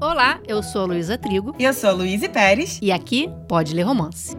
Olá, eu sou a Luísa Trigo. E eu sou a Luísa Pérez. E aqui pode ler romance.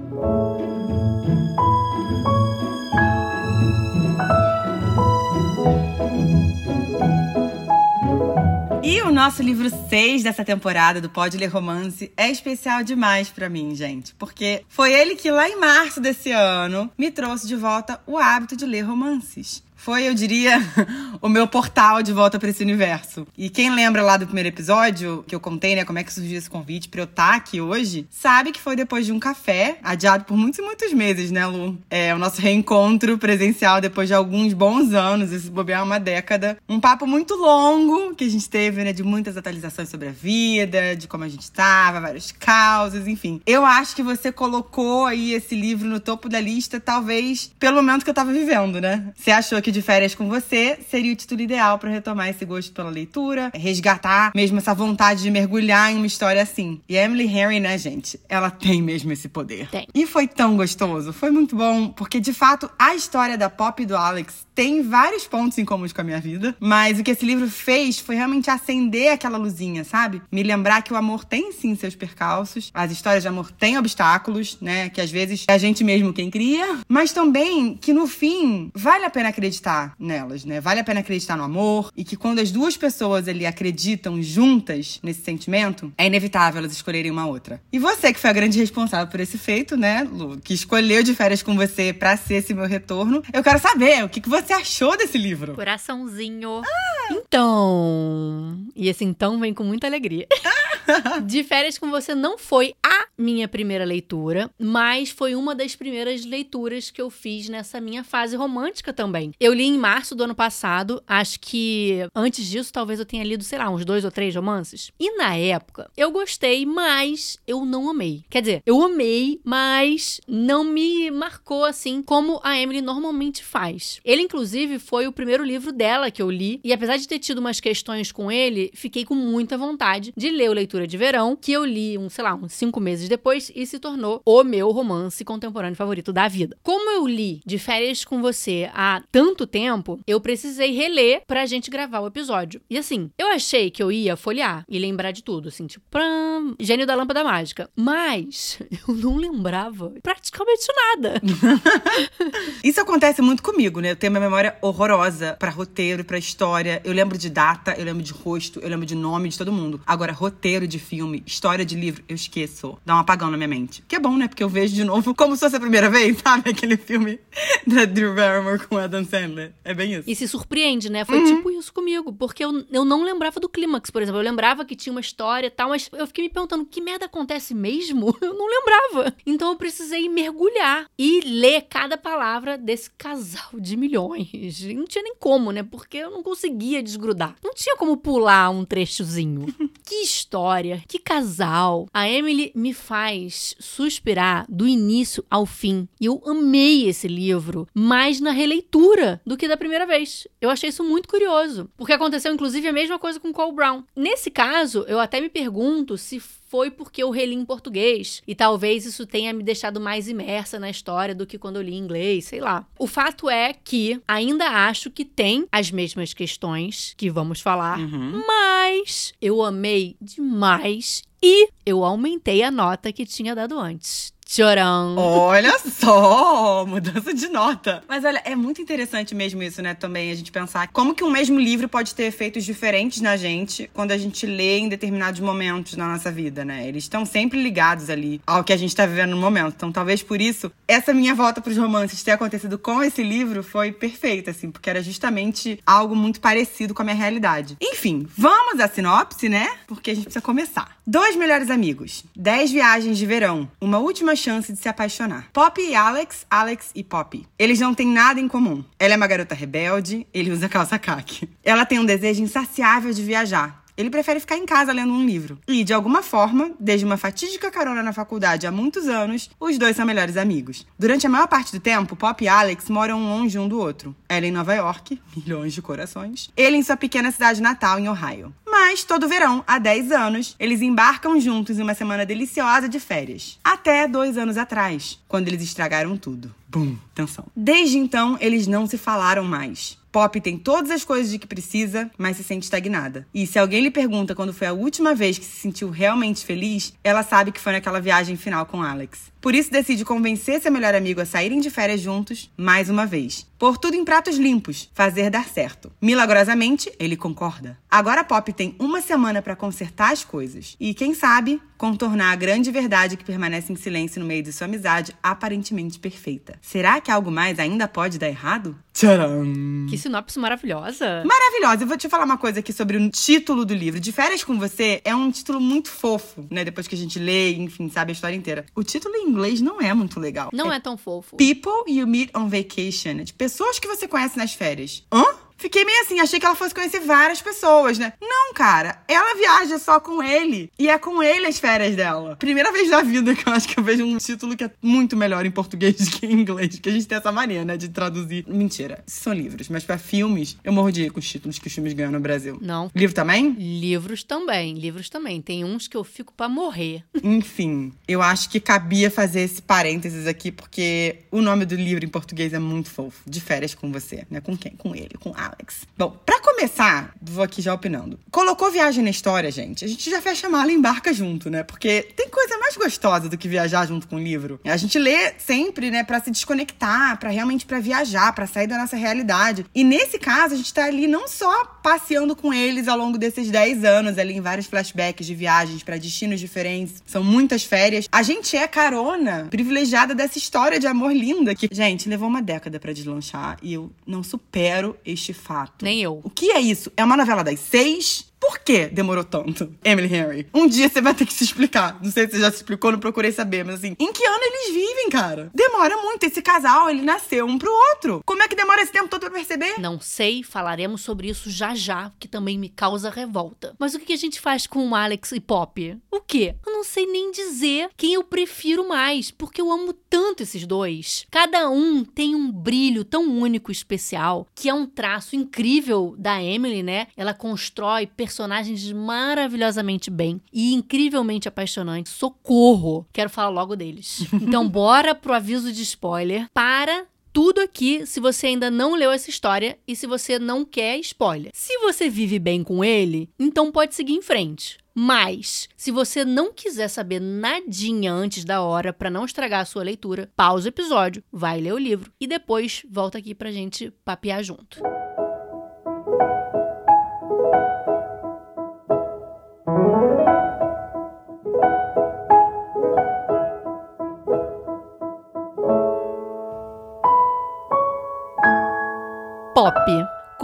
E o nosso livro 6 dessa temporada do Pode Ler Romance é especial demais para mim, gente, porque foi ele que lá em março desse ano me trouxe de volta o hábito de ler romances foi, eu diria, o meu portal de volta para esse universo. E quem lembra lá do primeiro episódio, que eu contei, né, como é que surgiu esse convite pra eu estar tá aqui hoje, sabe que foi depois de um café, adiado por muitos e muitos meses, né, Lu? É o nosso reencontro presencial depois de alguns bons anos, esse bobear uma década. Um papo muito longo que a gente teve, né, de muitas atualizações sobre a vida, de como a gente estava, vários causos, enfim. Eu acho que você colocou aí esse livro no topo da lista, talvez pelo momento que eu tava vivendo, né? Você achou que que de férias com você seria o título ideal para retomar esse gosto pela leitura, resgatar mesmo essa vontade de mergulhar em uma história assim. E a Emily Henry, né, gente? Ela tem mesmo esse poder. Tem. E foi tão gostoso, foi muito bom, porque de fato a história da Pop e do Alex tem vários pontos em comum com a minha vida, mas o que esse livro fez foi realmente acender aquela luzinha, sabe? Me lembrar que o amor tem sim seus percalços, as histórias de amor têm obstáculos, né? Que às vezes é a gente mesmo quem cria, mas também que no fim vale a pena acreditar acreditar nelas, né? Vale a pena acreditar no amor e que quando as duas pessoas ali acreditam juntas nesse sentimento, é inevitável elas escolherem uma outra. E você que foi a grande responsável por esse feito, né, Lu, que escolheu de férias com você para ser esse meu retorno, eu quero saber o que, que você achou desse livro. Coraçãozinho. Ah. Então, e esse então vem com muita alegria. de férias com você não foi a minha primeira leitura, mas foi uma das primeiras leituras que eu fiz nessa minha fase romântica também. Eu li em março do ano passado, acho que antes disso talvez eu tenha lido, sei lá, uns dois ou três romances. E na época eu gostei, mas eu não amei. Quer dizer, eu amei, mas não me marcou assim como a Emily normalmente faz. Ele, inclusive, foi o primeiro livro dela que eu li, e apesar de ter tido umas questões com ele, fiquei com muita vontade de ler o Leitura de Verão, que eu li, um, sei lá, uns cinco meses depois e se tornou o meu romance contemporâneo favorito da vida. Como eu li de férias com você há tanto tempo, eu precisei reler pra gente gravar o episódio. E assim, eu achei que eu ia folhear e lembrar de tudo, assim, tipo, pram, gênio da lâmpada mágica. Mas eu não lembrava praticamente nada. Isso acontece muito comigo, né? Eu tenho uma memória horrorosa para roteiro, para história. Eu lembro de data, eu lembro de rosto, eu lembro de nome de todo mundo. Agora, roteiro de filme, história de livro, eu esqueço. Dá um apagão na minha mente. Que é bom, né? Porque eu vejo de novo como se fosse a primeira vez, sabe? Aquele filme da Drew Barrymore com Adam Sandler. É bem isso. E se surpreende, né? Foi uhum. tipo isso comigo. Porque eu, eu não lembrava do clímax, por exemplo. Eu lembrava que tinha uma história e tal, mas eu fiquei me perguntando que merda acontece mesmo? Eu não lembrava. Então eu precisei mergulhar e ler cada palavra desse casal de milhões. E não tinha nem como, né? Porque eu não conseguia desgrudar. Não tinha como pular um trechozinho. que história, que casal. A Emily me faz suspirar do início ao fim. E eu amei esse livro mais na releitura do que da primeira vez. Eu achei isso muito curioso, porque aconteceu inclusive a mesma coisa com Cole Brown. Nesse caso, eu até me pergunto se foi porque eu reli em português. E talvez isso tenha me deixado mais imersa na história do que quando eu li em inglês, sei lá. O fato é que ainda acho que tem as mesmas questões que vamos falar, uhum. mas eu amei demais e eu aumentei a nota que tinha dado antes. Tchoram. Olha só, mudança de nota. Mas olha, é muito interessante mesmo isso, né, também, a gente pensar como que um mesmo livro pode ter efeitos diferentes na gente quando a gente lê em determinados momentos na nossa vida, né? Eles estão sempre ligados ali ao que a gente tá vivendo no momento. Então, talvez por isso, essa minha volta pros romances ter acontecido com esse livro foi perfeita, assim, porque era justamente algo muito parecido com a minha realidade. Enfim, vamos à sinopse, né? Porque a gente precisa começar. Dois melhores amigos, dez viagens de verão, uma última chance de se apaixonar. Poppy e Alex, Alex e Poppy. Eles não têm nada em comum. Ela é uma garota rebelde, ele usa calça caque. Ela tem um desejo insaciável de viajar. Ele prefere ficar em casa lendo um livro. E, de alguma forma, desde uma fatídica carona na faculdade há muitos anos, os dois são melhores amigos. Durante a maior parte do tempo, Pop e Alex moram longe um do outro. Ela em Nova York, milhões de corações. Ele em sua pequena cidade natal, em Ohio. Mas, todo verão, há 10 anos, eles embarcam juntos em uma semana deliciosa de férias. Até dois anos atrás, quando eles estragaram tudo. Bum, tensão. Desde então, eles não se falaram mais. Pop tem todas as coisas de que precisa, mas se sente estagnada. E se alguém lhe pergunta quando foi a última vez que se sentiu realmente feliz, ela sabe que foi naquela viagem final com Alex. Por isso decide convencer seu melhor amigo a saírem de férias juntos mais uma vez. Pôr tudo em pratos limpos, fazer dar certo. Milagrosamente, ele concorda. Agora a Pop tem uma semana para consertar as coisas e, quem sabe, contornar a grande verdade que permanece em silêncio no meio de sua amizade aparentemente perfeita. Será que algo mais ainda pode dar errado? Tcharam! Que sinopse maravilhosa. Maravilhosa. Eu vou te falar uma coisa aqui sobre o título do livro. De Férias com Você é um título muito fofo, né? Depois que a gente lê, enfim, sabe a história inteira. O título em inglês não é muito legal. Não é, é tão fofo. People You Meet on Vacation. De pessoas que você conhece nas férias. Hã? Fiquei meio assim, achei que ela fosse conhecer várias pessoas, né? Não, cara, ela viaja só com ele. E é com ele as férias dela. Primeira vez na vida que eu acho que eu vejo um título que é muito melhor em português do que em inglês. Que a gente tem essa mania, né, de traduzir. Mentira, são livros. Mas para filmes, eu morro de ir com os títulos que os filmes ganham no Brasil. Não. Livro também? Livros também, livros também. Tem uns que eu fico para morrer. Enfim, eu acho que cabia fazer esse parênteses aqui, porque o nome do livro em português é muito fofo. De férias com você, né? Com quem? Com ele, com a Alex. Bom, para começar, vou aqui já opinando. Colocou viagem na história, gente. A gente já fecha a mala e embarca junto, né? Porque tem coisa mais gostosa do que viajar junto com o livro. A gente lê sempre, né, para se desconectar, para realmente para viajar, para sair da nossa realidade. E nesse caso, a gente tá ali não só passeando com eles ao longo desses 10 anos, ali em vários flashbacks de viagens para destinos diferentes. São muitas férias. A gente é carona privilegiada dessa história de amor linda que, gente, levou uma década para deslanchar e eu não supero este fato. Nem eu. O que é isso? É uma novela das seis? Por que demorou tanto, Emily Henry? Um dia você vai ter que se explicar. Não sei se você já se explicou, não procurei saber, mas assim, em que ano eles vivem, cara? Demora muito. Esse casal, ele nasceu um pro outro. Como é que demora esse tempo todo pra perceber? Não sei, falaremos sobre isso já já, que também me causa revolta. Mas o que a gente faz com o Alex e Pop? O quê? Eu não sei nem dizer quem eu prefiro mais, porque eu amo tanto esses dois. Cada um tem um brilho tão único e especial, que é um traço incrível da Emily, né? Ela constrói personagens maravilhosamente bem e incrivelmente apaixonantes. Socorro! Quero falar logo deles. Então, bora pro aviso de spoiler para tudo aqui se você ainda não leu essa história e se você não quer spoiler. Se você vive bem com ele, então pode seguir em frente. Mas, se você não quiser saber nadinha antes da hora para não estragar a sua leitura, pausa o episódio, vai ler o livro e depois volta aqui pra gente papear junto. Pop.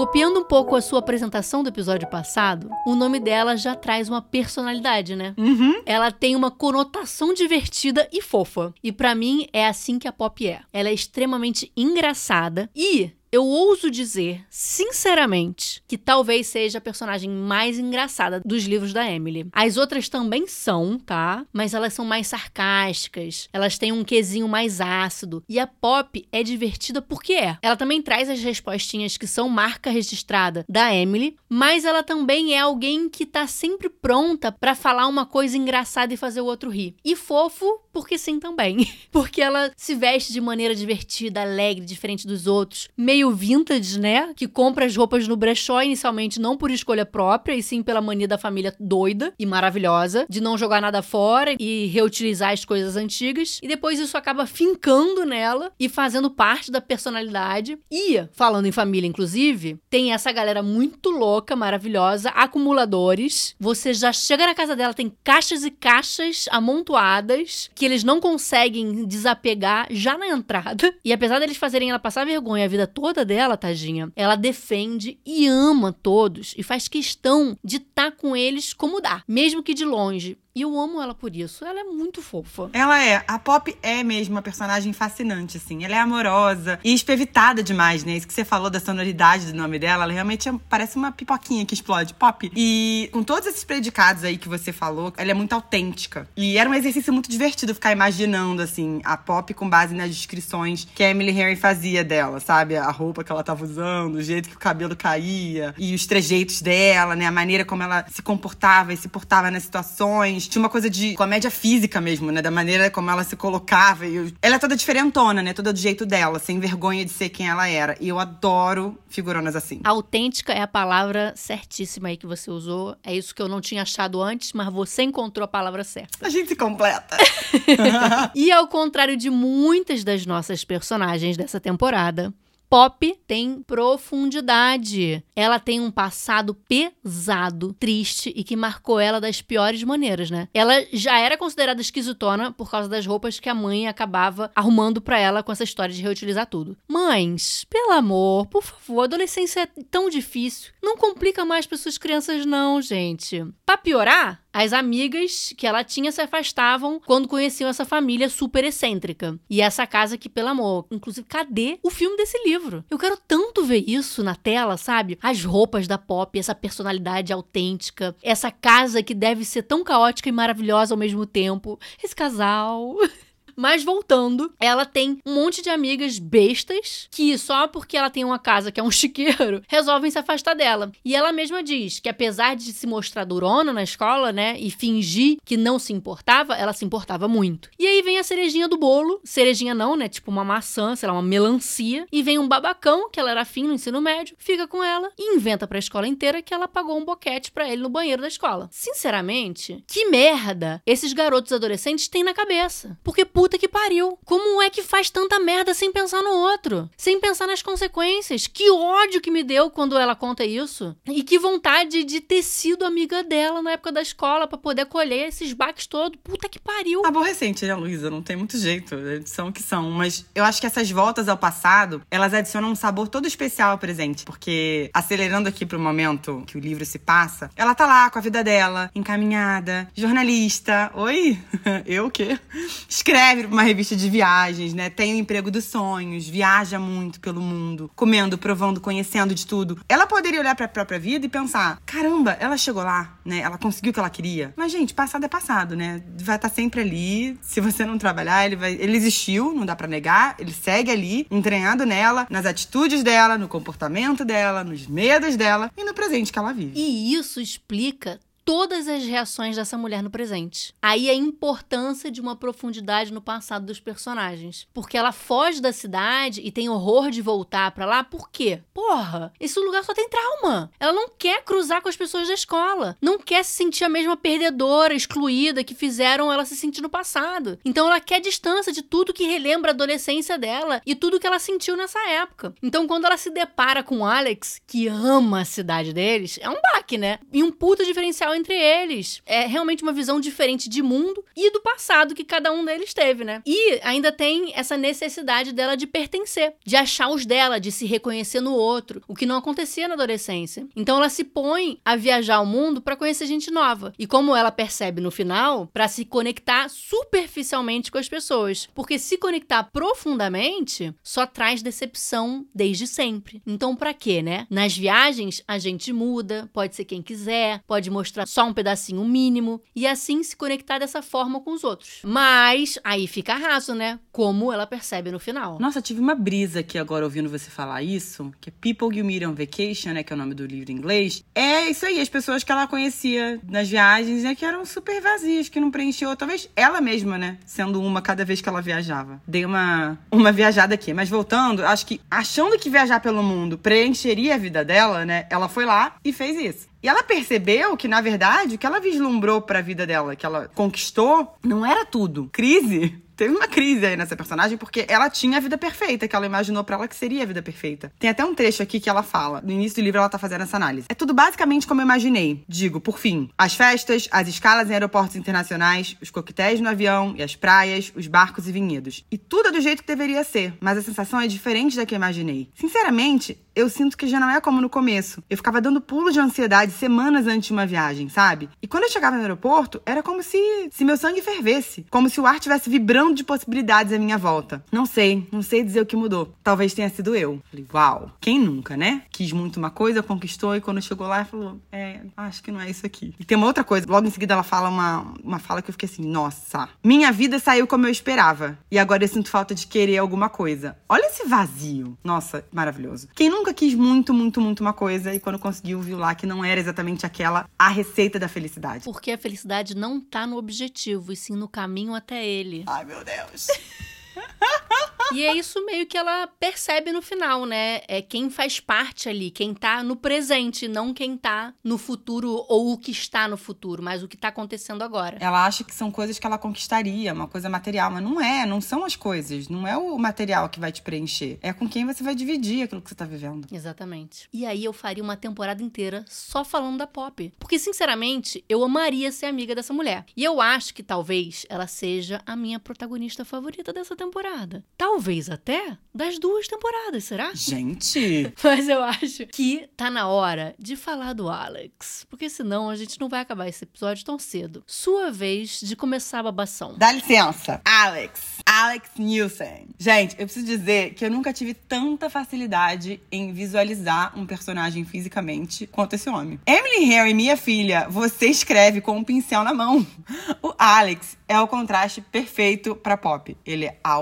Copiando um pouco a sua apresentação do episódio passado, o nome dela já traz uma personalidade, né? Uhum. Ela tem uma conotação divertida e fofa. E para mim é assim que a Pop é. Ela é extremamente engraçada e eu ouso dizer, sinceramente, que talvez seja a personagem mais engraçada dos livros da Emily. As outras também são, tá? Mas elas são mais sarcásticas, elas têm um quesinho mais ácido. E a Pop é divertida porque é. Ela também traz as respostinhas que são marca registrada da Emily, mas ela também é alguém que tá sempre pronta para falar uma coisa engraçada e fazer o outro rir. E fofo, porque sim também. porque ela se veste de maneira divertida, alegre, diferente dos outros, meio meio vintage, né? Que compra as roupas no brechó inicialmente não por escolha própria, e sim pela mania da família doida e maravilhosa de não jogar nada fora e reutilizar as coisas antigas. E depois isso acaba fincando nela e fazendo parte da personalidade. E, falando em família, inclusive, tem essa galera muito louca, maravilhosa, acumuladores. Você já chega na casa dela, tem caixas e caixas amontoadas que eles não conseguem desapegar já na entrada. E apesar deles fazerem ela passar vergonha a vida toda, toda dela, tadinha, ela defende e ama todos e faz questão de estar tá com eles como dá, mesmo que de longe. E eu amo ela por isso. Ela é muito fofa. Ela é. A Pop é mesmo uma personagem fascinante, assim. Ela é amorosa e espevitada demais, né? Isso que você falou da sonoridade do nome dela, ela realmente é, parece uma pipoquinha que explode. Pop. E com todos esses predicados aí que você falou, ela é muito autêntica. E era um exercício muito divertido ficar imaginando, assim, a Pop com base nas descrições que a Emily Harry fazia dela, sabe? A roupa que ela tava usando, o jeito que o cabelo caía e os trejeitos dela, né? A maneira como ela se comportava e se portava nas situações Tinha uma coisa de comédia física mesmo, né? Da maneira como ela se colocava. E ela é toda diferentona, né? Toda do jeito dela, sem vergonha de ser quem ela era. E eu adoro figuronas assim. Autêntica é a palavra certíssima aí que você usou. É isso que eu não tinha achado antes, mas você encontrou a palavra certa. A gente se completa. e ao contrário de muitas das nossas personagens dessa temporada, Pop tem profundidade. Ela tem um passado pesado, triste e que marcou ela das piores maneiras, né? Ela já era considerada esquisitona por causa das roupas que a mãe acabava arrumando para ela com essa história de reutilizar tudo. Mães, pelo amor, por favor, adolescência é tão difícil. Não complica mais para suas crianças não, gente. Para piorar, as amigas que ela tinha se afastavam quando conheciam essa família super excêntrica. E essa casa que, pelo amor, inclusive, cadê o filme desse livro? Eu quero tanto ver isso na tela, sabe? As roupas da Pop, essa personalidade autêntica, essa casa que deve ser tão caótica e maravilhosa ao mesmo tempo. Esse casal. Mas voltando, ela tem um monte de amigas bestas que só porque ela tem uma casa que é um chiqueiro, resolvem se afastar dela. E ela mesma diz que apesar de se mostrar durona na escola, né, e fingir que não se importava, ela se importava muito. E aí vem a cerejinha do bolo, cerejinha não, né, tipo uma maçã, sei lá, uma melancia, e vem um babacão, que ela era afim no ensino médio, fica com ela e inventa pra escola inteira que ela pagou um boquete para ele no banheiro da escola. Sinceramente, que merda esses garotos adolescentes têm na cabeça. Porque, puta que pariu. Como é que faz tanta merda sem pensar no outro? Sem pensar nas consequências? Que ódio que me deu quando ela conta isso. E que vontade de ter sido amiga dela na época da escola para poder colher esses baques todos. Puta que pariu. Aborrecente, né, Luísa? Não tem muito jeito. São o que são. Mas eu acho que essas voltas ao passado, elas adicionam um sabor todo especial ao presente. Porque, acelerando aqui pro momento que o livro se passa, ela tá lá com a vida dela, encaminhada, jornalista. Oi? eu o quê? Escreve pra uma revista de viagens, né? Tem o emprego dos sonhos, viaja muito pelo mundo, comendo, provando, conhecendo de tudo. Ela poderia olhar para a própria vida e pensar: caramba, ela chegou lá, né? Ela conseguiu o que ela queria. Mas, gente, passado é passado, né? Vai estar tá sempre ali. Se você não trabalhar, ele vai. Ele existiu, não dá para negar. Ele segue ali, entranhado nela, nas atitudes dela, no comportamento dela, nos medos dela e no presente que ela vive. E isso explica todas as reações dessa mulher no presente. Aí a importância de uma profundidade no passado dos personagens. Porque ela foge da cidade e tem horror de voltar para lá, por quê? Porra, esse lugar só tem trauma. Ela não quer cruzar com as pessoas da escola. Não quer se sentir a mesma perdedora, excluída que fizeram ela se sentir no passado. Então ela quer distância de tudo que relembra a adolescência dela e tudo que ela sentiu nessa época. Então quando ela se depara com Alex, que ama a cidade deles, é um baque, né? E um puta diferencial entre eles. É realmente uma visão diferente de mundo e do passado que cada um deles teve, né? E ainda tem essa necessidade dela de pertencer, de achar os dela, de se reconhecer no outro, o que não acontecia na adolescência. Então ela se põe a viajar o mundo para conhecer gente nova. E como ela percebe no final, para se conectar superficialmente com as pessoas, porque se conectar profundamente só traz decepção desde sempre. Então para quê, né? Nas viagens a gente muda, pode ser quem quiser, pode mostrar só um pedacinho mínimo e assim se conectar dessa forma com os outros. Mas aí fica raso, né? Como ela percebe no final. Nossa, tive uma brisa aqui agora ouvindo você falar isso, que é People You Meet on Vacation, né, que é o nome do livro em inglês. É isso aí, as pessoas que ela conhecia nas viagens, né, que eram super vazias, que não preencheu, talvez ela mesma, né, sendo uma cada vez que ela viajava. Dei uma uma viajada aqui, mas voltando, acho que achando que viajar pelo mundo preencheria a vida dela, né, ela foi lá e fez isso. E ela percebeu que, na verdade, o que ela vislumbrou para a vida dela, que ela conquistou, não era tudo. Crise teve uma crise aí nessa personagem, porque ela tinha a vida perfeita, que ela imaginou para ela que seria a vida perfeita. Tem até um trecho aqui que ela fala. No início do livro ela tá fazendo essa análise. É tudo basicamente como eu imaginei. Digo, por fim, as festas, as escalas em aeroportos internacionais, os coquetéis no avião e as praias, os barcos e vinhedos. E tudo é do jeito que deveria ser, mas a sensação é diferente da que eu imaginei. Sinceramente, eu sinto que já não é como no começo. Eu ficava dando pulos de ansiedade semanas antes de uma viagem, sabe? E quando eu chegava no aeroporto, era como se, se meu sangue fervesse. Como se o ar tivesse vibrando de possibilidades à minha volta. Não sei, não sei dizer o que mudou. Talvez tenha sido eu. Falei, uau, quem nunca, né? Quis muito uma coisa, conquistou e quando chegou lá, falou, é, acho que não é isso aqui. E tem uma outra coisa, logo em seguida ela fala uma, uma fala que eu fiquei assim, nossa, minha vida saiu como eu esperava e agora eu sinto falta de querer alguma coisa. Olha esse vazio. Nossa, maravilhoso. Quem nunca quis muito, muito, muito uma coisa e quando conseguiu viu lá que não era exatamente aquela a receita da felicidade. Porque a felicidade não tá no objetivo, e sim no caminho até ele. Ai, meu Deus. E é isso meio que ela percebe no final, né? É quem faz parte ali, quem tá no presente, não quem tá no futuro ou o que está no futuro, mas o que tá acontecendo agora. Ela acha que são coisas que ela conquistaria, uma coisa material, mas não é, não são as coisas, não é o material que vai te preencher, é com quem você vai dividir aquilo que você tá vivendo. Exatamente. E aí eu faria uma temporada inteira só falando da Pop, porque sinceramente, eu amaria ser amiga dessa mulher. E eu acho que talvez ela seja a minha protagonista favorita dessa temporada. Talvez até das duas temporadas, será? Gente! Mas eu acho que tá na hora de falar do Alex. Porque senão a gente não vai acabar esse episódio tão cedo. Sua vez de começar a babação. Dá licença. Alex. Alex Nielsen. Gente, eu preciso dizer que eu nunca tive tanta facilidade em visualizar um personagem fisicamente quanto esse homem. Emily Harry, minha filha, você escreve com um pincel na mão. O Alex é o contraste perfeito pra Pop. Ele é alto,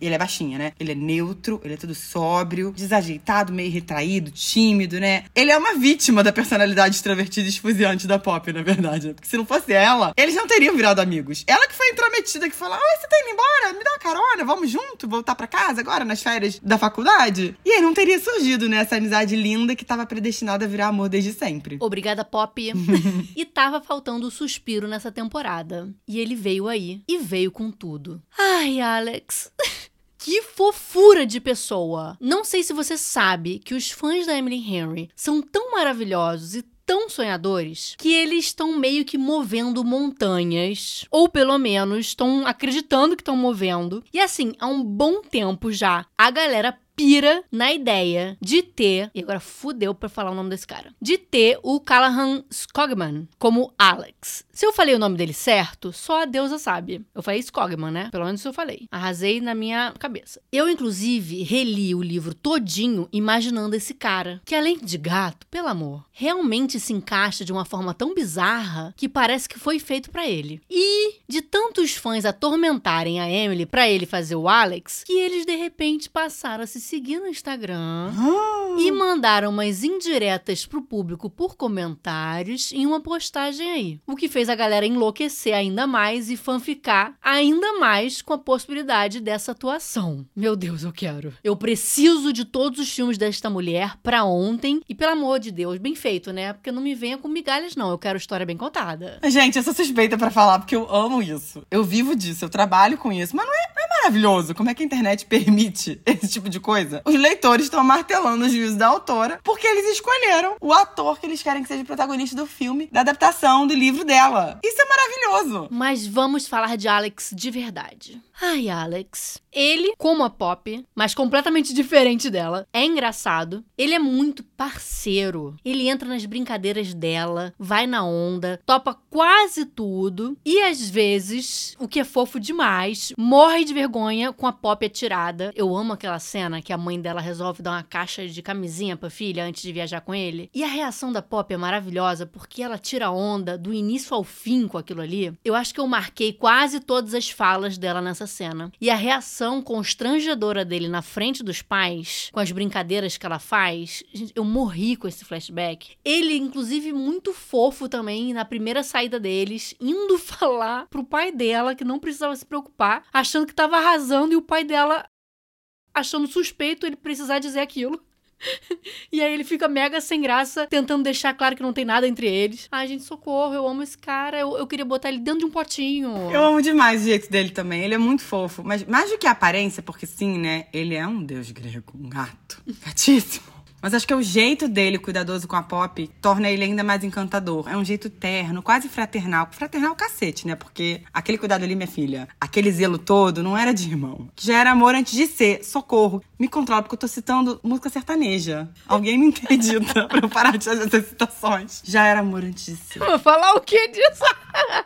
ele é baixinha, né? Ele é neutro, ele é tudo sóbrio, desajeitado, meio retraído, tímido, né? Ele é uma vítima da personalidade extrovertida e esfuziante da Pop, na verdade. Né? Porque se não fosse ela, eles não teriam virado amigos. Ela que foi intrometida, que falou: Oi, você tá indo embora? Me dá uma carona, vamos junto, voltar pra casa agora, nas férias da faculdade? E aí não teria surgido, né, essa amizade linda que tava predestinada a virar amor desde sempre. Obrigada, Pop. e tava faltando o suspiro nessa temporada. E ele veio aí. E veio com tudo. Ai, Alex. Que fofura de pessoa! Não sei se você sabe que os fãs da Emily Henry são tão maravilhosos e tão sonhadores que eles estão meio que movendo montanhas, ou pelo menos estão acreditando que estão movendo. E assim, há um bom tempo já, a galera pira na ideia de ter, e agora fudeu pra falar o nome desse cara, de ter o Callahan Skogman como Alex. Se eu falei o nome dele certo, só a deusa sabe. Eu falei Skogman, né? Pelo menos eu falei. Arrasei na minha cabeça. Eu, inclusive, reli o livro todinho imaginando esse cara, que além de gato, pelo amor, realmente se encaixa de uma forma tão bizarra que parece que foi feito para ele. E de tantos fãs atormentarem a Emily para ele fazer o Alex, que eles de repente passaram a se seguir no Instagram e mandaram umas indiretas pro público por comentários em uma postagem aí. O que fez a galera enlouquecer ainda mais e fanficar ainda mais com a possibilidade dessa atuação. Meu Deus, eu quero. Eu preciso de todos os filmes desta mulher pra ontem e pelo amor de Deus, bem feito, né? Porque não me venha com migalhas não, eu quero história bem contada. Gente, eu sou suspeita pra falar porque eu amo isso. Eu vivo disso, eu trabalho com isso. Mas não é, não é maravilhoso? Como é que a internet permite esse tipo de coisa? Os leitores estão martelando o juízo da autora porque eles escolheram o ator que eles querem que seja protagonista do filme, da adaptação do livro dela. Isso é maravilhoso. Mas vamos falar de Alex de verdade. Ai, Alex. Ele, como a Pop, mas completamente diferente dela, é engraçado. Ele é muito parceiro. Ele entra nas brincadeiras dela, vai na onda, topa quase tudo e às vezes, o que é fofo demais, morre de vergonha com a Pop atirada. Eu amo aquela cena que a mãe dela resolve dar uma caixa de camisinha pra filha antes de viajar com ele. E a reação da Pop é maravilhosa porque ela tira onda do início ao fim com aquilo ali. Eu acho que eu marquei quase todas as falas dela nessa cena. E a reação constrangedora dele na frente dos pais, com as brincadeiras que ela faz, eu morri com esse flashback. Ele, inclusive, muito fofo também na primeira saída deles, indo falar pro pai dela que não precisava se preocupar, achando que tava arrasando e o pai dela achando suspeito ele precisar dizer aquilo. e aí ele fica mega sem graça, tentando deixar claro que não tem nada entre eles. Ai, gente, socorro, eu amo esse cara, eu, eu queria botar ele dentro de um potinho. Eu amo demais o jeito dele também, ele é muito fofo. Mas mais do que a aparência, porque sim, né, ele é um deus grego, um gato. Gatíssimo. Mas acho que é o jeito dele, cuidadoso com a Pop, torna ele ainda mais encantador. É um jeito terno, quase fraternal. Fraternal cacete, né? Porque aquele cuidado ali, minha filha, aquele zelo todo, não era de irmão. Já era amor antes de ser. Socorro. Me controla, porque eu tô citando música sertaneja. Alguém me acredita pra eu parar de fazer essas citações. Já era amor antes de ser. Vou falar o que disso?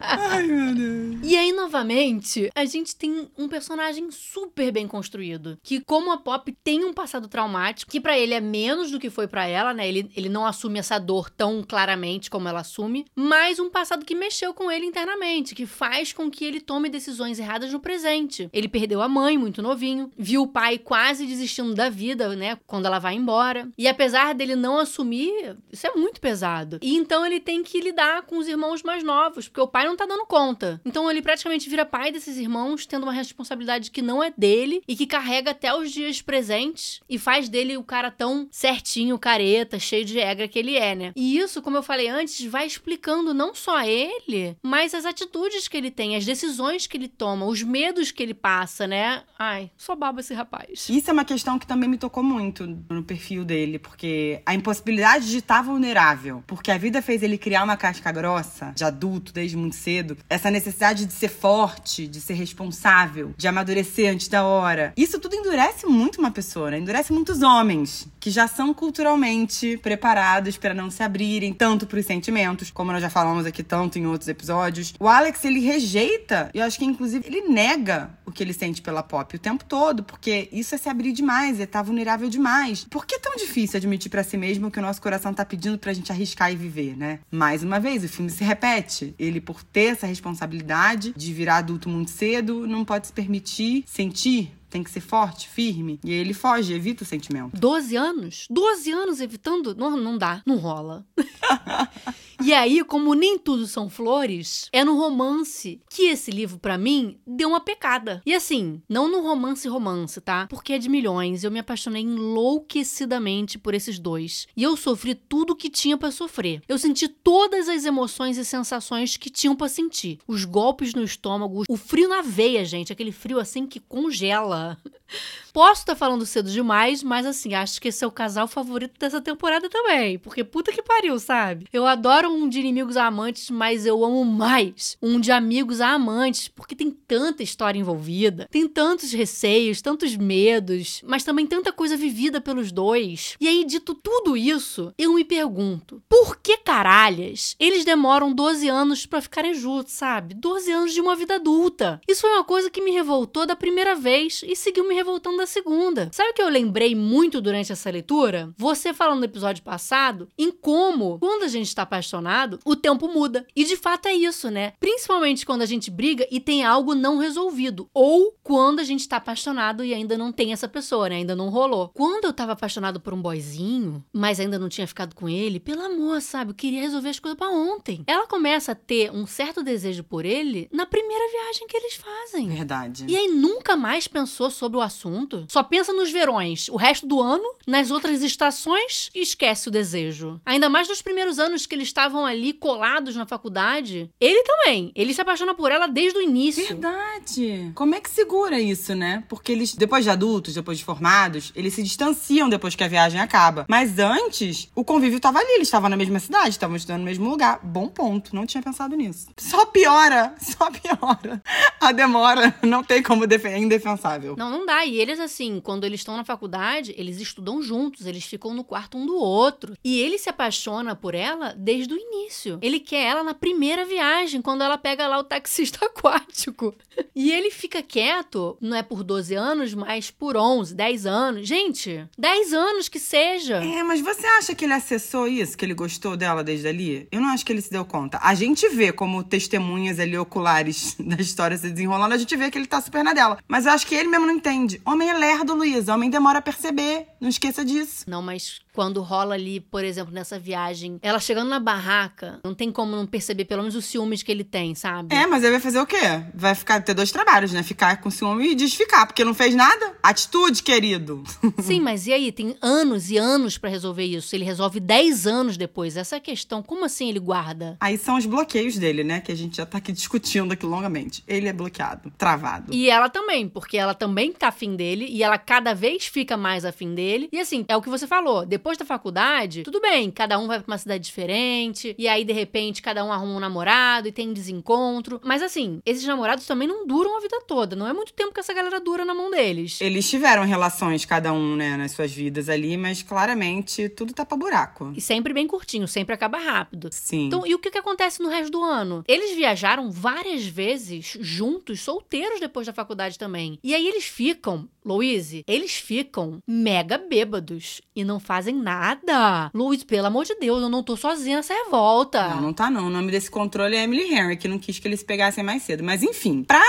Ai, meu Deus. E aí, novamente, a gente tem um personagem super bem construído. Que, como a Pop tem um passado traumático, que para ele é menos do que foi para ela, né? Ele, ele não assume essa dor tão claramente como ela assume, mas um passado que mexeu com ele internamente, que faz com que ele tome decisões erradas no presente. Ele perdeu a mãe muito novinho, viu o pai quase desistindo da vida, né? Quando ela vai embora. E apesar dele não assumir, isso é muito pesado. E então ele tem que lidar com os irmãos mais novos, porque o pai não tá dando conta. Então ele praticamente vira pai desses irmãos, tendo uma responsabilidade que não é dele e que carrega até os dias presentes e faz dele o cara tão certinho, careta, cheio de regra que ele é, né? E isso, como eu falei antes, vai explicando não só ele, mas as atitudes que ele tem, as decisões que ele toma, os medos que ele passa, né? Ai, só baba esse rapaz. Isso é uma questão que também me tocou muito no perfil dele, porque a impossibilidade de estar vulnerável, porque a vida fez ele criar uma casca grossa, de adulto, desde muito cedo, essa necessidade de ser forte, de ser responsável, de amadurecer antes da hora. Isso tudo endurece muito uma pessoa, né? Endurece muitos homens que já são culturalmente preparados para não se abrirem tanto para os sentimentos, como nós já falamos aqui tanto em outros episódios. O Alex, ele rejeita, e eu acho que inclusive ele nega o que ele sente pela pop o tempo todo, porque isso é se abrir demais, é estar tá vulnerável demais. Por que é tão difícil admitir para si mesmo que o nosso coração tá pedindo pra gente arriscar e viver, né? Mais uma vez, o filme se repete. Ele, por ter essa responsabilidade de virar adulto muito cedo, não pode se permitir sentir tem que ser forte, firme. E ele foge, evita o sentimento. 12 anos? 12 anos evitando? Não, não dá, não rola. E aí, como nem tudo são flores, é no romance que esse livro, para mim, deu uma pecada. E assim, não no romance romance, tá? Porque é de milhões. Eu me apaixonei enlouquecidamente por esses dois. E eu sofri tudo que tinha para sofrer. Eu senti todas as emoções e sensações que tinham para sentir. Os golpes no estômago, o frio na veia, gente, aquele frio assim que congela. Posso estar tá falando cedo demais, mas assim, acho que esse é o casal favorito dessa temporada também. Porque puta que pariu, sabe? Eu adoro um de inimigos a amantes, mas eu amo mais um de amigos a amantes, porque tem tanta história envolvida, tem tantos receios, tantos medos, mas também tanta coisa vivida pelos dois. E aí, dito tudo isso, eu me pergunto: por que caralhas eles demoram 12 anos para ficarem juntos, sabe? 12 anos de uma vida adulta. Isso foi uma coisa que me revoltou da primeira vez e seguiu me revoltando da segunda. Sabe o que eu lembrei muito durante essa leitura? Você falando no episódio passado em como, quando a gente está apaixonado, o tempo muda. E de fato é isso, né? Principalmente quando a gente briga e tem algo não resolvido. Ou quando a gente tá apaixonado e ainda não tem essa pessoa, né? Ainda não rolou. Quando eu tava apaixonado por um boyzinho, mas ainda não tinha ficado com ele, pelo amor, sabe? Eu queria resolver as coisas para ontem. Ela começa a ter um certo desejo por ele na primeira viagem que eles fazem. Verdade. E aí nunca mais pensou sobre o assunto. Só pensa nos verões. O resto do ano, nas outras estações, e esquece o desejo. Ainda mais nos primeiros anos que eles estavam ali colados na faculdade. Ele também. Ele se apaixona por ela desde o início. Verdade. Como é que segura isso, né? Porque eles, depois de adultos, depois de formados, eles se distanciam depois que a viagem acaba. Mas antes, o convívio estava ali. Eles estavam na mesma cidade, estavam estudando no mesmo lugar. Bom ponto. Não tinha pensado nisso. Só piora. Só piora. A demora não tem como defender. É indefensável. Não, não dá. E eles, assim, quando eles estão na faculdade, eles estudam juntos. Eles ficam no quarto um do outro. E ele se apaixona por ela desde o início início. Ele quer ela na primeira viagem, quando ela pega lá o taxista aquático. E ele fica quieto, não é por 12 anos, mas por 11, 10 anos. Gente, 10 anos que seja. É, mas você acha que ele acessou isso, que ele gostou dela desde ali? Eu não acho que ele se deu conta. A gente vê como testemunhas ali oculares da história se desenrolando, a gente vê que ele tá super na dela. Mas eu acho que ele mesmo não entende. Homem é lerdo, Luiz. Homem demora a perceber. Não esqueça disso. Não, mas quando rola ali, por exemplo, nessa viagem, ela chegando na barraca, não tem como não perceber pelo menos os ciúmes que ele tem, sabe? É, mas ele vai fazer o quê? Vai ficar ter dois trabalhos, né? Ficar com ciúme e desficar, porque não fez nada. Atitude, querido. Sim, mas e aí? Tem anos e anos para resolver isso. Ele resolve 10 anos depois. Essa é a questão. Como assim ele guarda? Aí são os bloqueios dele, né? Que a gente já tá aqui discutindo aqui longamente. Ele é bloqueado, travado. E ela também, porque ela também tá afim dele e ela cada vez fica mais afim dele. E assim, é o que você falou. Depois depois da faculdade, tudo bem, cada um vai pra uma cidade diferente, e aí de repente cada um arruma um namorado e tem um desencontro. Mas assim, esses namorados também não duram a vida toda, não é muito tempo que essa galera dura na mão deles. Eles tiveram relações, cada um, né, nas suas vidas ali, mas claramente tudo tá pra buraco. E sempre bem curtinho, sempre acaba rápido. Sim. Então, e o que, que acontece no resto do ano? Eles viajaram várias vezes juntos, solteiros depois da faculdade também. E aí eles ficam, Louise, eles ficam mega bêbados e não fazem nada. Louise, pelo amor de Deus, eu não tô sozinha nessa revolta. Não, não tá não. O nome desse controle é Emily Henry, que não quis que eles pegassem mais cedo. Mas enfim, pra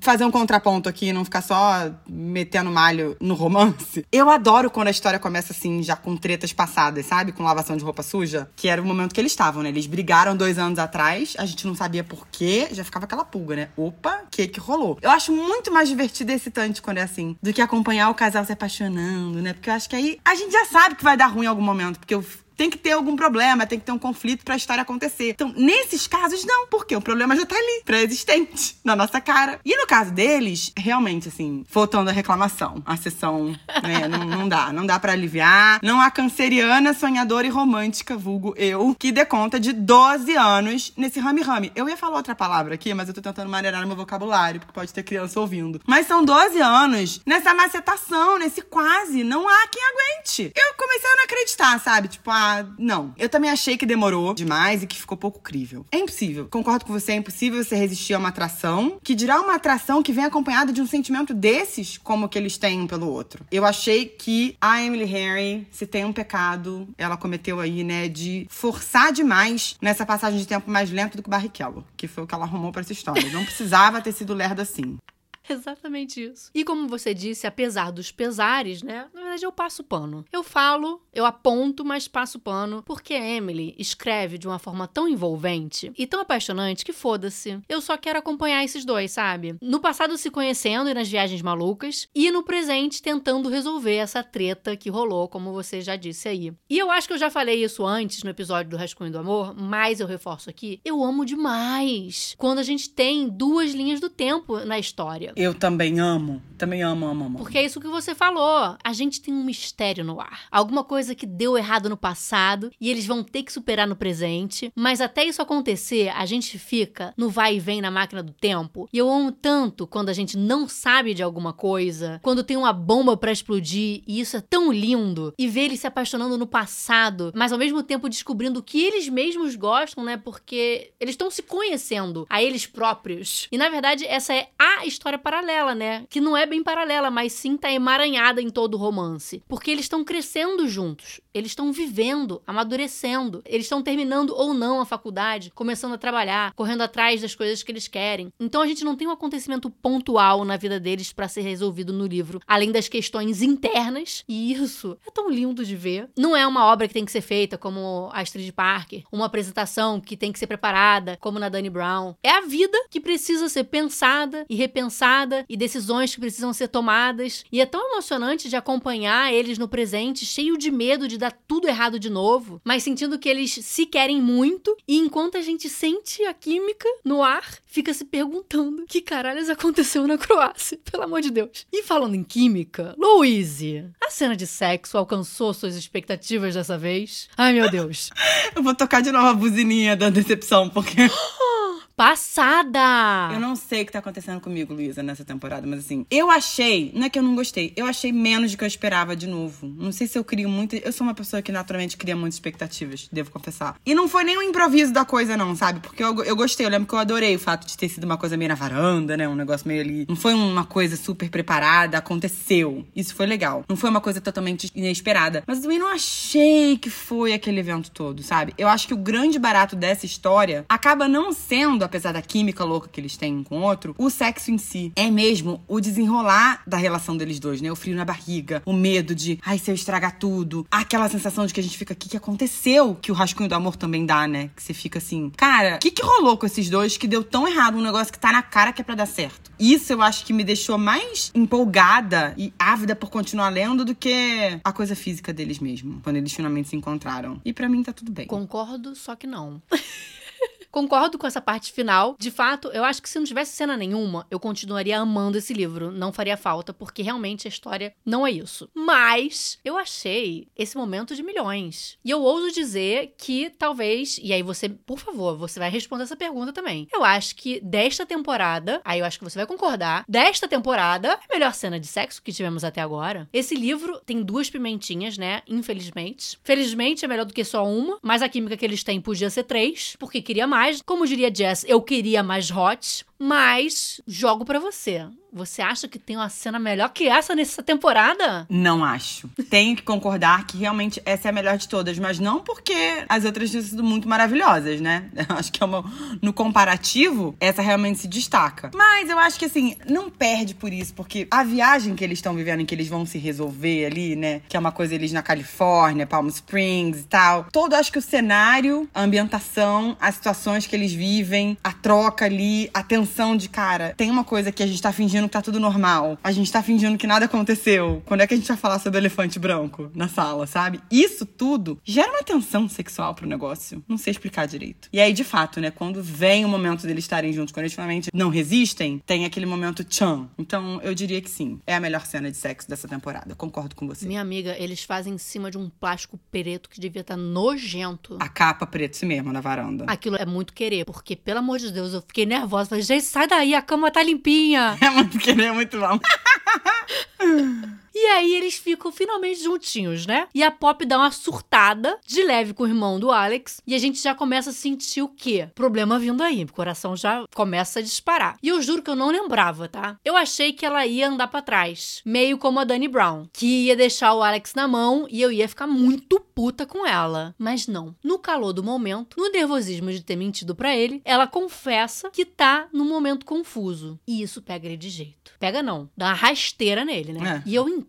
fazer um contraponto aqui e não ficar só metendo malho no romance, eu adoro quando a história começa assim, já com tretas passadas, sabe? Com lavação de roupa suja. Que era o momento que eles estavam, né? Eles brigaram dois anos atrás, a gente não sabia por quê, já ficava aquela pulga, né? Opa, o que que rolou? Eu acho muito mais divertido e excitante quando é assim, do que acompanhar o casal se apaixonando, né? Porque eu acho que aí a gente já sabe que vai dar ruim em algum momento, porque eu tem que ter algum problema, tem que ter um conflito pra história acontecer. Então, nesses casos, não, porque o problema já tá ali, pré-existente, na nossa cara. E no caso deles, realmente, assim, voltando à reclamação, a sessão, né, não, não dá, não dá para aliviar. Não há canceriana, sonhadora e romântica, vulgo eu, que dê conta de 12 anos nesse rame-rame. Eu ia falar outra palavra aqui, mas eu tô tentando maneirar no meu vocabulário, porque pode ter criança ouvindo. Mas são 12 anos nessa macetação, nesse quase, não há quem aguente. Eu comecei a não acreditar, sabe? Tipo, ah, não. Eu também achei que demorou demais e que ficou pouco crível. É impossível. Concordo com você, é impossível você resistir a uma atração, que dirá uma atração que vem acompanhada de um sentimento desses, como que eles têm um pelo outro. Eu achei que a Emily Harry, se tem um pecado, ela cometeu aí, né, de forçar demais nessa passagem de tempo mais lento do que o Barrichello, que foi o que ela arrumou para essa história. Não precisava ter sido lerda assim. Exatamente isso. E como você disse, apesar dos pesares, né? Na verdade, eu passo pano. Eu falo, eu aponto, mas passo pano, porque Emily escreve de uma forma tão envolvente e tão apaixonante que foda-se. Eu só quero acompanhar esses dois, sabe? No passado se conhecendo e nas viagens malucas, e no presente tentando resolver essa treta que rolou, como você já disse aí. E eu acho que eu já falei isso antes no episódio do Rascunho do Amor, mas eu reforço aqui. Eu amo demais quando a gente tem duas linhas do tempo na história. Eu também amo. Também amo, amo, amo. Porque é isso que você falou. A gente tem um mistério no ar. Alguma coisa que deu errado no passado e eles vão ter que superar no presente. Mas até isso acontecer, a gente fica no vai e vem na máquina do tempo. E eu amo tanto quando a gente não sabe de alguma coisa, quando tem uma bomba para explodir e isso é tão lindo. E ver eles se apaixonando no passado, mas ao mesmo tempo descobrindo que eles mesmos gostam, né? Porque eles estão se conhecendo a eles próprios. E na verdade, essa é a história paralela, né? Que não é bem paralela, mas sim tá emaranhada em todo o romance. Porque eles estão crescendo juntos, eles estão vivendo, amadurecendo, eles estão terminando ou não a faculdade, começando a trabalhar, correndo atrás das coisas que eles querem. Então a gente não tem um acontecimento pontual na vida deles para ser resolvido no livro, além das questões internas, e isso é tão lindo de ver. Não é uma obra que tem que ser feita como a Astrid Parker, uma apresentação que tem que ser preparada como na Dani Brown. É a vida que precisa ser pensada e repensada e decisões que precisam ser tomadas. E é tão emocionante de acompanhar eles no presente, cheio de medo de dar tudo errado de novo, mas sentindo que eles se querem muito. E enquanto a gente sente a química no ar, fica se perguntando que caralhos aconteceu na Croácia, pelo amor de Deus. E falando em química, Louise, a cena de sexo alcançou suas expectativas dessa vez? Ai, meu Deus. Eu vou tocar de novo a buzininha da decepção, porque. Passada! Eu não sei o que tá acontecendo comigo, Luísa, nessa temporada, mas assim, eu achei, não é que eu não gostei, eu achei menos do que eu esperava de novo. Não sei se eu crio muito. Eu sou uma pessoa que naturalmente cria muitas expectativas, devo confessar. E não foi nem um improviso da coisa, não, sabe? Porque eu, eu gostei, eu lembro que eu adorei o fato de ter sido uma coisa meio na varanda, né? Um negócio meio ali. Não foi uma coisa super preparada, aconteceu. Isso foi legal. Não foi uma coisa totalmente inesperada. Mas eu também não achei que foi aquele evento todo, sabe? Eu acho que o grande barato dessa história acaba não sendo apesar da química louca que eles têm um com o outro, o sexo em si é mesmo o desenrolar da relação deles dois, né? O frio na barriga, o medo de, ai, se eu estragar tudo, aquela sensação de que a gente fica, o que, que aconteceu? Que o rascunho do amor também dá, né? Que você fica assim, cara, o que, que rolou com esses dois que deu tão errado? Um negócio que tá na cara que é pra dar certo. Isso eu acho que me deixou mais empolgada e ávida por continuar lendo do que a coisa física deles mesmo, quando eles finalmente se encontraram. E para mim tá tudo bem. Concordo, só que não. concordo com essa parte final. De fato, eu acho que se não tivesse cena nenhuma, eu continuaria amando esse livro. Não faria falta, porque realmente a história não é isso. Mas eu achei esse momento de milhões. E eu ouso dizer que talvez. E aí você, por favor, você vai responder essa pergunta também. Eu acho que desta temporada, aí eu acho que você vai concordar, desta temporada, a melhor cena de sexo que tivemos até agora. Esse livro tem duas pimentinhas, né? Infelizmente. Felizmente é melhor do que só uma, mas a química que eles têm podia ser três, porque queria mais. Como diria Jess, eu queria mais hot. Mas jogo para você. Você acha que tem uma cena melhor que essa nessa temporada? Não acho. Tenho que concordar que realmente essa é a melhor de todas, mas não porque as outras têm sido muito maravilhosas, né? Eu acho que é uma, no comparativo, essa realmente se destaca. Mas eu acho que assim, não perde por isso, porque a viagem que eles estão vivendo, em que eles vão se resolver ali, né? Que é uma coisa eles na Califórnia, Palm Springs e tal. Todo, acho que o cenário, a ambientação, as situações que eles vivem, a troca ali, a tensão de cara. Tem uma coisa que a gente tá fingindo que tá tudo normal. A gente tá fingindo que nada aconteceu. Quando é que a gente vai falar sobre o elefante branco na sala, sabe? Isso tudo gera uma tensão sexual pro negócio. Não sei explicar direito. E aí, de fato, né, quando vem o momento deles estarem juntos, quando eles finalmente não resistem, tem aquele momento tchan. Então, eu diria que sim. É a melhor cena de sexo dessa temporada. Concordo com você. Minha amiga, eles fazem em cima de um plástico preto que devia estar tá nojento. A capa preta, assim mesmo, na varanda. Aquilo é muito querer, porque, pelo amor de Deus, eu fiquei nervosa. Falei, gente, sai daí, a cama tá limpinha. É muito querer, é muito bom. E aí eles ficam finalmente juntinhos, né? E a Pop dá uma surtada de leve com o irmão do Alex. E a gente já começa a sentir o quê? Problema vindo aí. O coração já começa a disparar. E eu juro que eu não lembrava, tá? Eu achei que ela ia andar para trás. Meio como a Dani Brown. Que ia deixar o Alex na mão e eu ia ficar muito puta com ela. Mas não. No calor do momento, no nervosismo de ter mentido para ele, ela confessa que tá num momento confuso. E isso pega ele de jeito. Pega não. Dá uma rasteira nele, né? É. E eu entendo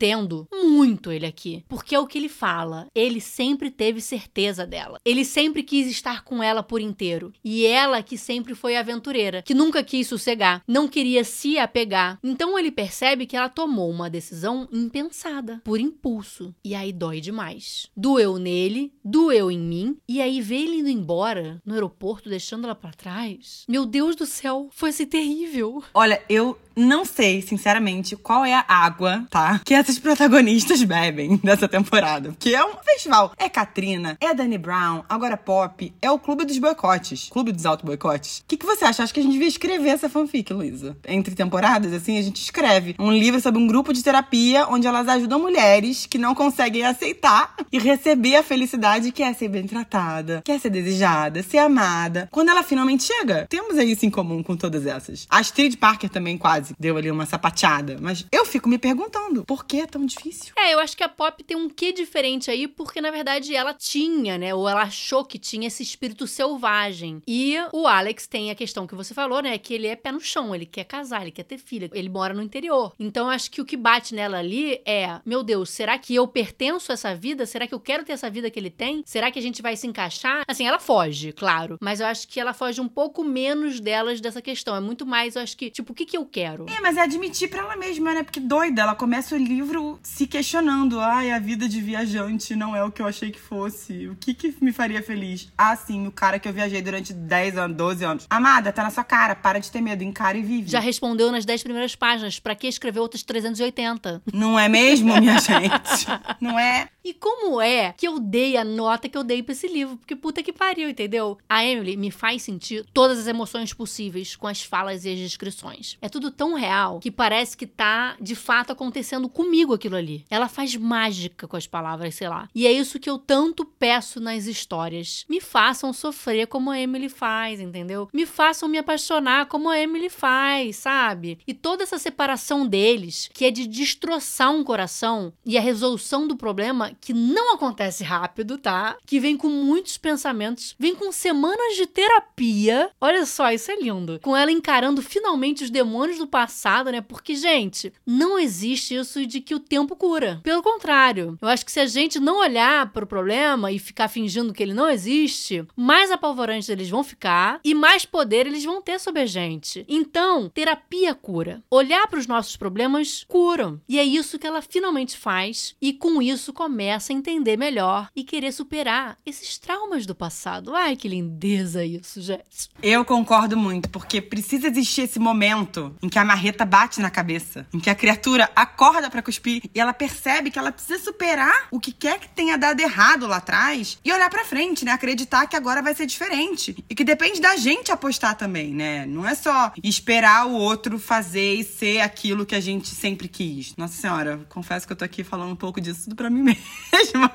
muito ele aqui. Porque é o que ele fala. Ele sempre teve certeza dela. Ele sempre quis estar com ela por inteiro. E ela que sempre foi aventureira, que nunca quis sossegar, não queria se apegar. Então ele percebe que ela tomou uma decisão impensada, por impulso. E aí dói demais. Doeu nele, doeu em mim. E aí ver ele indo embora no aeroporto, deixando ela para trás. Meu Deus do céu, foi assim terrível. Olha, eu não sei, sinceramente, qual é a água, tá? Que essas protagonistas bebem dessa temporada. Que é um festival. É Katrina, é Dani Brown, agora Pop, é o Clube dos Boicotes. Clube dos Auto-Boicotes. O que, que você acha? Acho que a gente devia escrever essa fanfic, Luísa. Entre temporadas, assim, a gente escreve um livro sobre um grupo de terapia onde elas ajudam mulheres que não conseguem aceitar e receber a felicidade que é ser bem tratada, que é ser desejada, ser amada. Quando ela finalmente chega. Temos aí isso em comum com todas essas. A Astrid Parker também quase deu ali uma sapateada. Mas eu fico me perguntando, por que é tão difícil? É, eu acho que a Pop tem um quê diferente aí, porque na verdade ela tinha, né? Ou ela achou que tinha esse espírito selvagem. E o Alex tem a questão que você falou, né? Que ele é pé no chão, ele quer casar, ele quer ter filha, ele mora no interior. Então eu acho que o que bate nela ali é: meu Deus, será que eu pertenço a essa vida? Será que eu quero ter essa vida que ele tem? Será que a gente vai se encaixar? Assim, ela foge, claro. Mas eu acho que ela foge um pouco menos delas dessa questão. É muito mais, eu acho que, tipo, o que, que eu quero? quero. É, mas é admitir pra ela mesma, né? Porque doida, ela começa o livro se questionando. Ai, a vida de viajante não é o que eu achei que fosse. O que que me faria feliz? Ah, sim, o cara que eu viajei durante 10 anos, 12 anos. Amada, tá na sua cara, para de ter medo, encara e vive. Já respondeu nas 10 primeiras páginas. Pra que escrever outras 380? Não é mesmo, minha gente? Não é? E como é que eu dei a nota que eu dei pra esse livro? Porque puta que pariu, entendeu? A Emily me faz sentir todas as emoções possíveis com as falas e as descrições. É tudo tão real que parece que tá de fato acontecendo comigo aquilo ali. Ela faz mágica com as palavras, sei lá. E é isso que eu tanto peço nas histórias. Me façam sofrer como a Emily faz, entendeu? Me façam me apaixonar como a Emily faz, sabe? E toda essa separação deles, que é de destroçar um coração e a resolução do problema que não acontece rápido, tá? Que vem com muitos pensamentos, vem com semanas de terapia. Olha só, isso é lindo. Com ela encarando finalmente os demônios do do passado, né? Porque, gente, não existe isso de que o tempo cura. Pelo contrário, eu acho que se a gente não olhar para o problema e ficar fingindo que ele não existe, mais apavorantes eles vão ficar e mais poder eles vão ter sobre a gente. Então, terapia cura. Olhar para os nossos problemas curam. E é isso que ela finalmente faz e com isso começa a entender melhor e querer superar esses traumas do passado. Ai, que lindeza isso, gente. Eu concordo muito, porque precisa existir esse momento em que a marreta bate na cabeça, em que a criatura acorda para e ela percebe que ela precisa superar o que quer que tenha dado errado lá atrás e olhar para frente, né? Acreditar que agora vai ser diferente e que depende da gente apostar também, né? Não é só esperar o outro fazer e ser aquilo que a gente sempre quis. Nossa senhora, confesso que eu tô aqui falando um pouco disso tudo pra mim mesma.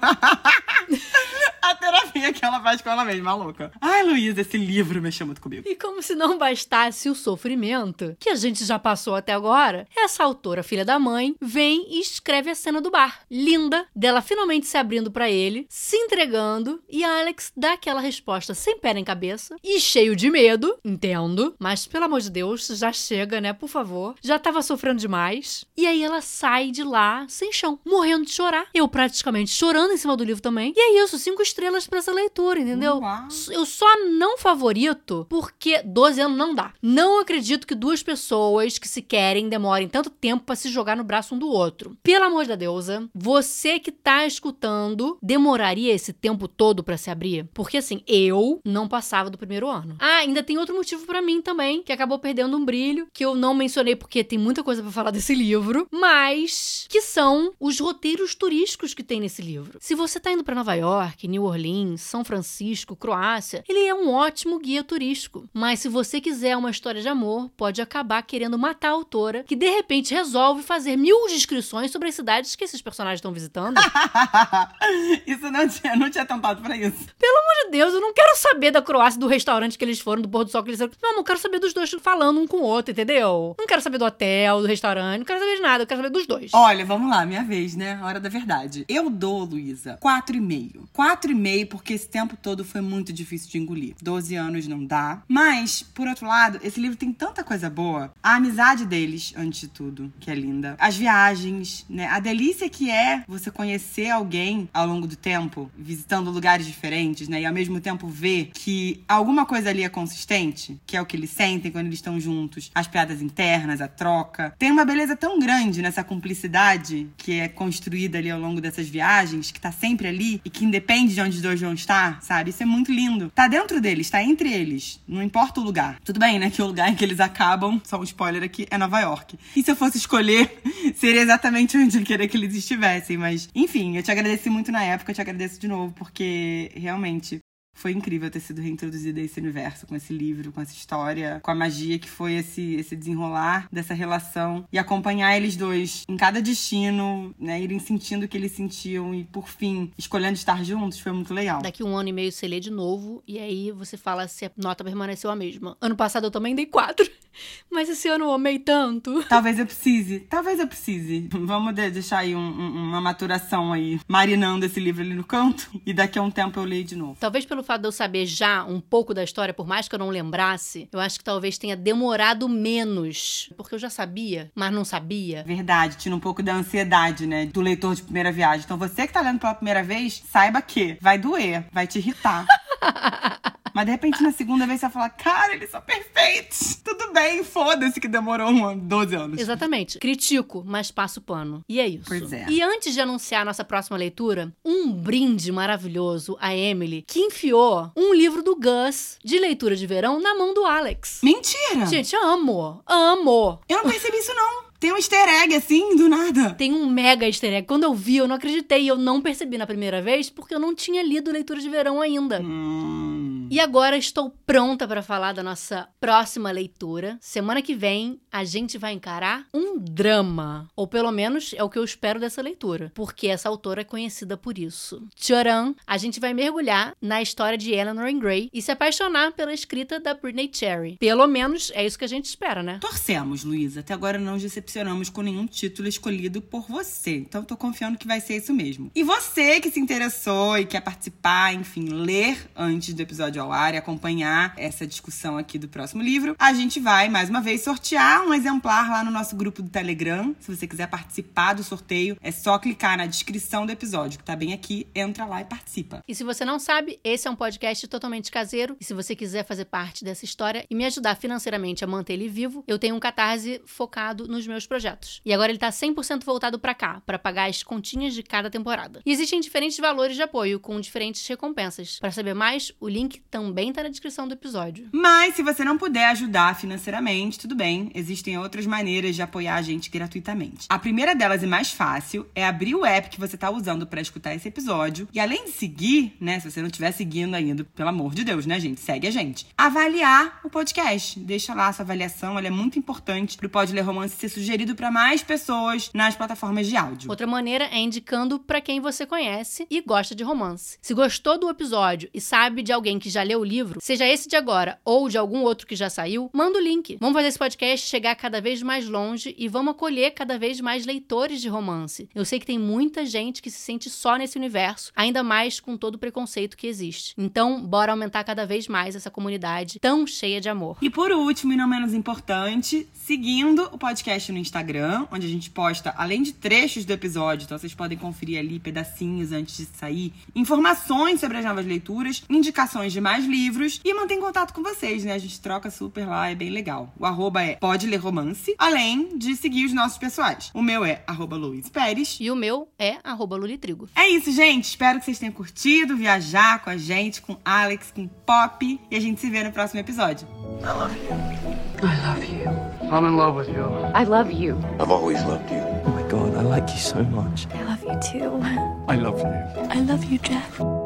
a terapia que ela faz com ela mesma, louca. Ai, Luísa, esse livro mexeu muito comigo. E como se não bastasse o sofrimento, que a gente já passou até agora, essa autora, filha da mãe, vem e escreve a cena do bar. Linda, dela finalmente se abrindo para ele, se entregando, e a Alex dá aquela resposta sem pé nem cabeça e cheio de medo, entendo, mas pelo amor de Deus, já chega, né, por favor. Já tava sofrendo demais. E aí ela sai de lá sem chão, morrendo de chorar. Eu praticamente chorando em cima do livro também. E é isso, cinco estrelas para essa leitura, entendeu? Uau. Eu só não favorito porque 12 anos não dá. Não acredito que duas pessoas que se querem demorem tanto tempo para se jogar no braço um do outro. Pelo amor da deusa, você que tá escutando, demoraria esse tempo todo para se abrir? Porque assim, eu não passava do primeiro ano. Ah, ainda tem outro motivo para mim também, que acabou perdendo um brilho, que eu não mencionei porque tem muita coisa para falar desse livro, mas que são os roteiros turísticos que tem nesse livro. Se você tá indo para Nova York, New Orleans, São Francisco, Croácia, ele é um ótimo guia turístico. Mas se você quiser uma história de amor, pode acabar querendo matar a autora, que de repente resolve fazer mil descrições sobre as cidades que esses personagens estão visitando. isso não tinha, não tinha tampado pra isso. Pelo amor de Deus, eu não quero saber da Croácia, do restaurante que eles foram, do pôr do sol que eles foram. Não, eu quero saber dos dois falando um com o outro, entendeu? Não quero saber do hotel, do restaurante, não quero saber de nada, eu quero saber dos dois. Olha, vamos lá, minha vez, né? Hora da verdade. Eu dou, Luísa, quatro e meio. Quatro e meio porque esse tempo todo foi muito difícil de engolir. Doze anos não dá. Mas, por outro lado, esse livro tem tanta coisa boa. A amizade deles, antes de tudo, que é linda. As viagens, né? A delícia que é você conhecer alguém ao longo do tempo, visitando lugares diferentes, né? E ao mesmo tempo ver que alguma coisa ali é consistente, que é o que eles sentem quando eles estão juntos. As piadas internas, a troca. Tem uma beleza tão grande nessa cumplicidade que é construída ali ao longo dessas viagens, que tá sempre ali e que independe de onde os dois vão estar, sabe? Isso é muito lindo. Tá dentro deles, tá entre eles. Não importa o lugar. Tudo bem, né? Que o lugar em que eles acabam, só um spoiler aqui, é Nova York. E se eu fosse escolher, seria exatamente onde eu queria que eles estivessem. Mas, enfim, eu te agradeci muito na época, eu te agradeço de novo, porque realmente foi incrível ter sido reintroduzida a esse universo, com esse livro, com essa história, com a magia que foi esse, esse desenrolar dessa relação e acompanhar eles dois em cada destino, né? Irem sentindo o que eles sentiam e, por fim, escolhendo estar juntos, foi muito legal. Daqui um ano e meio você lê de novo e aí você fala se a nota permaneceu a mesma. Ano passado eu também dei quatro, mas esse ano eu amei tanto. Talvez eu precise, talvez eu precise. Vamos deixar aí um, um, uma maturação aí, marinando esse livro ali no canto e daqui a um tempo eu leio de novo. Talvez pelo fato de eu saber já um pouco da história, por mais que eu não lembrasse, eu acho que talvez tenha demorado menos. Porque eu já sabia, mas não sabia. Verdade, tinha um pouco da ansiedade, né? Do leitor de primeira viagem. Então você que tá lendo pela primeira vez, saiba que vai doer, vai te irritar. Mas de repente, na segunda vez, você vai falar: Cara, eles são perfeitos. Tudo bem, foda-se que demorou um ano, 12 anos. Exatamente. Critico, mas passo pano. E é isso. Pois é. E antes de anunciar a nossa próxima leitura, um brinde maravilhoso a Emily, que enfiou um livro do Gus de leitura de verão na mão do Alex. Mentira! Gente, amo. Amo. Eu não percebi isso, não. Tem um easter egg assim, do nada. Tem um mega easter egg. Quando eu vi, eu não acreditei. Eu não percebi na primeira vez porque eu não tinha lido leitura de verão ainda. Hum. E agora estou pronta para falar da nossa próxima leitura. Semana que vem a gente vai encarar um drama, ou pelo menos é o que eu espero dessa leitura, porque essa autora é conhecida por isso. Tcharam, a gente vai mergulhar na história de Eleanor Grey e se apaixonar pela escrita da Britney Cherry. Pelo menos é isso que a gente espera, né? Torcemos, Luísa. Até agora não nos decepcionamos com nenhum título escolhido por você. Então, tô confiando que vai ser isso mesmo. E você que se interessou e quer participar, enfim, ler antes do episódio ao ar e acompanhar essa discussão aqui do próximo livro, a gente vai, mais uma vez, sortear um exemplar lá no nosso grupo do Telegram. Se você quiser participar do sorteio, é só clicar na descrição do episódio, que tá bem aqui, entra lá e participa. E se você não sabe, esse é um podcast totalmente caseiro. E se você quiser fazer parte dessa história e me ajudar financeiramente a manter ele vivo, eu tenho um catarse focado nos meus projetos. E agora ele tá 100% voltado para cá, para pagar as continhas de cada temporada. E existem diferentes valores de apoio, com diferentes recompensas. Para saber mais, o link também tá na descrição do episódio. Mas se você não puder ajudar financeiramente, tudo bem, existem outras maneiras de apoiar a gente gratuitamente. A primeira delas e mais fácil é abrir o app que você tá usando para escutar esse episódio e além de seguir, né, se você não estiver seguindo ainda, pelo amor de Deus, né, gente, segue a gente. Avaliar o podcast. Deixa lá a sua avaliação, ela é muito importante pro Pode Ler Romance ser sugerido para mais pessoas nas plataformas de áudio. Outra maneira é indicando para quem você conhece e gosta de romance. Se gostou do episódio e sabe de alguém que já leu o livro, seja esse de agora ou de algum outro que já saiu, manda o link. Vamos fazer esse podcast chegar cada vez mais longe e vamos acolher cada vez mais leitores de romance. Eu sei que tem muita gente que se sente só nesse universo, ainda mais com todo o preconceito que existe. Então, bora aumentar cada vez mais essa comunidade tão cheia de amor. E por último, e não menos importante, seguindo o podcast no Instagram, onde a gente posta, além de trechos do episódio, então vocês podem conferir ali pedacinhos antes de sair, informações sobre as novas leituras, indicações de mais livros e manter em contato com vocês, né? A gente troca super lá, é bem legal. O arroba é Pode Ler Romance, além de seguir os nossos pessoais. O meu é arroba Luiz Pérez. E o meu é arroba Lulitrigo. É isso, gente. Espero que vocês tenham curtido viajar com a gente, com Alex, com Pop. E a gente se vê no próximo episódio. I love you. I love you. I'm in love with you. I love you. I've always loved you. Oh my god, I like you so much. I love you too. I love you. I love you, Jeff.